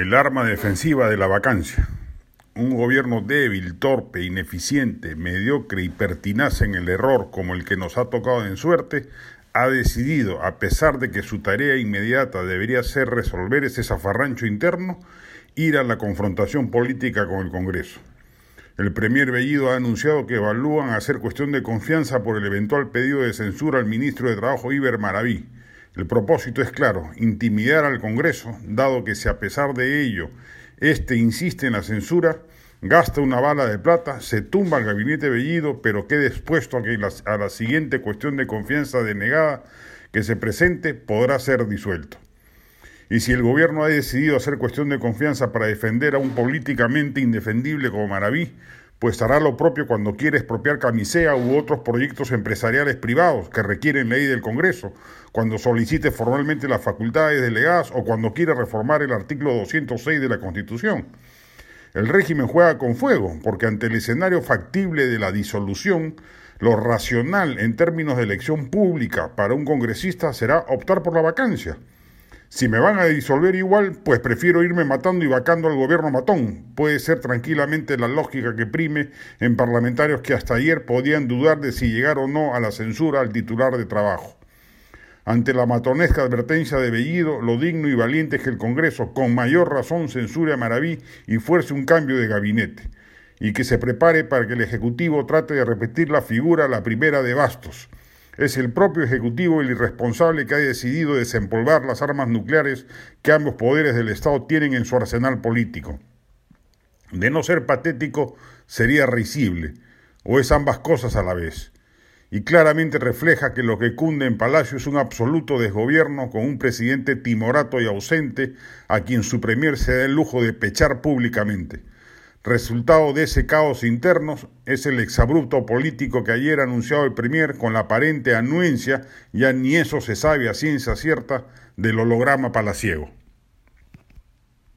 El arma defensiva de la vacancia. Un gobierno débil, torpe, ineficiente, mediocre y pertinaz en el error como el que nos ha tocado en suerte, ha decidido, a pesar de que su tarea inmediata debería ser resolver ese zafarrancho interno, ir a la confrontación política con el Congreso. El Premier Bellido ha anunciado que evalúan hacer cuestión de confianza por el eventual pedido de censura al ministro de Trabajo Iber Maraví el propósito es claro, intimidar al Congreso, dado que si a pesar de ello éste insiste en la censura, gasta una bala de plata, se tumba el gabinete Bellido, pero quede expuesto a que a la siguiente cuestión de confianza denegada que se presente podrá ser disuelto. Y si el gobierno ha decidido hacer cuestión de confianza para defender a un políticamente indefendible como Maraví, pues hará lo propio cuando quiere expropiar camisea u otros proyectos empresariales privados que requieren ley del Congreso, cuando solicite formalmente las facultades delegadas o cuando quiera reformar el artículo 206 de la Constitución. El régimen juega con fuego, porque ante el escenario factible de la disolución, lo racional en términos de elección pública para un congresista será optar por la vacancia. Si me van a disolver igual, pues prefiero irme matando y vacando al gobierno matón. Puede ser tranquilamente la lógica que prime en parlamentarios que hasta ayer podían dudar de si llegar o no a la censura al titular de trabajo. Ante la matonesca advertencia de Bellido, lo digno y valiente es que el Congreso, con mayor razón, censure a Maraví y fuerce un cambio de gabinete, y que se prepare para que el Ejecutivo trate de repetir la figura, la primera de Bastos, es el propio Ejecutivo el irresponsable que ha decidido desempolvar las armas nucleares que ambos poderes del Estado tienen en su arsenal político. De no ser patético, sería risible, o es ambas cosas a la vez. Y claramente refleja que lo que cunde en Palacio es un absoluto desgobierno con un presidente timorato y ausente a quien su premier se da el lujo de pechar públicamente. Resultado de ese caos interno es el exabrupto político que ayer anunciado el Premier con la aparente anuencia, ya ni eso se sabe a ciencia cierta, del holograma palaciego.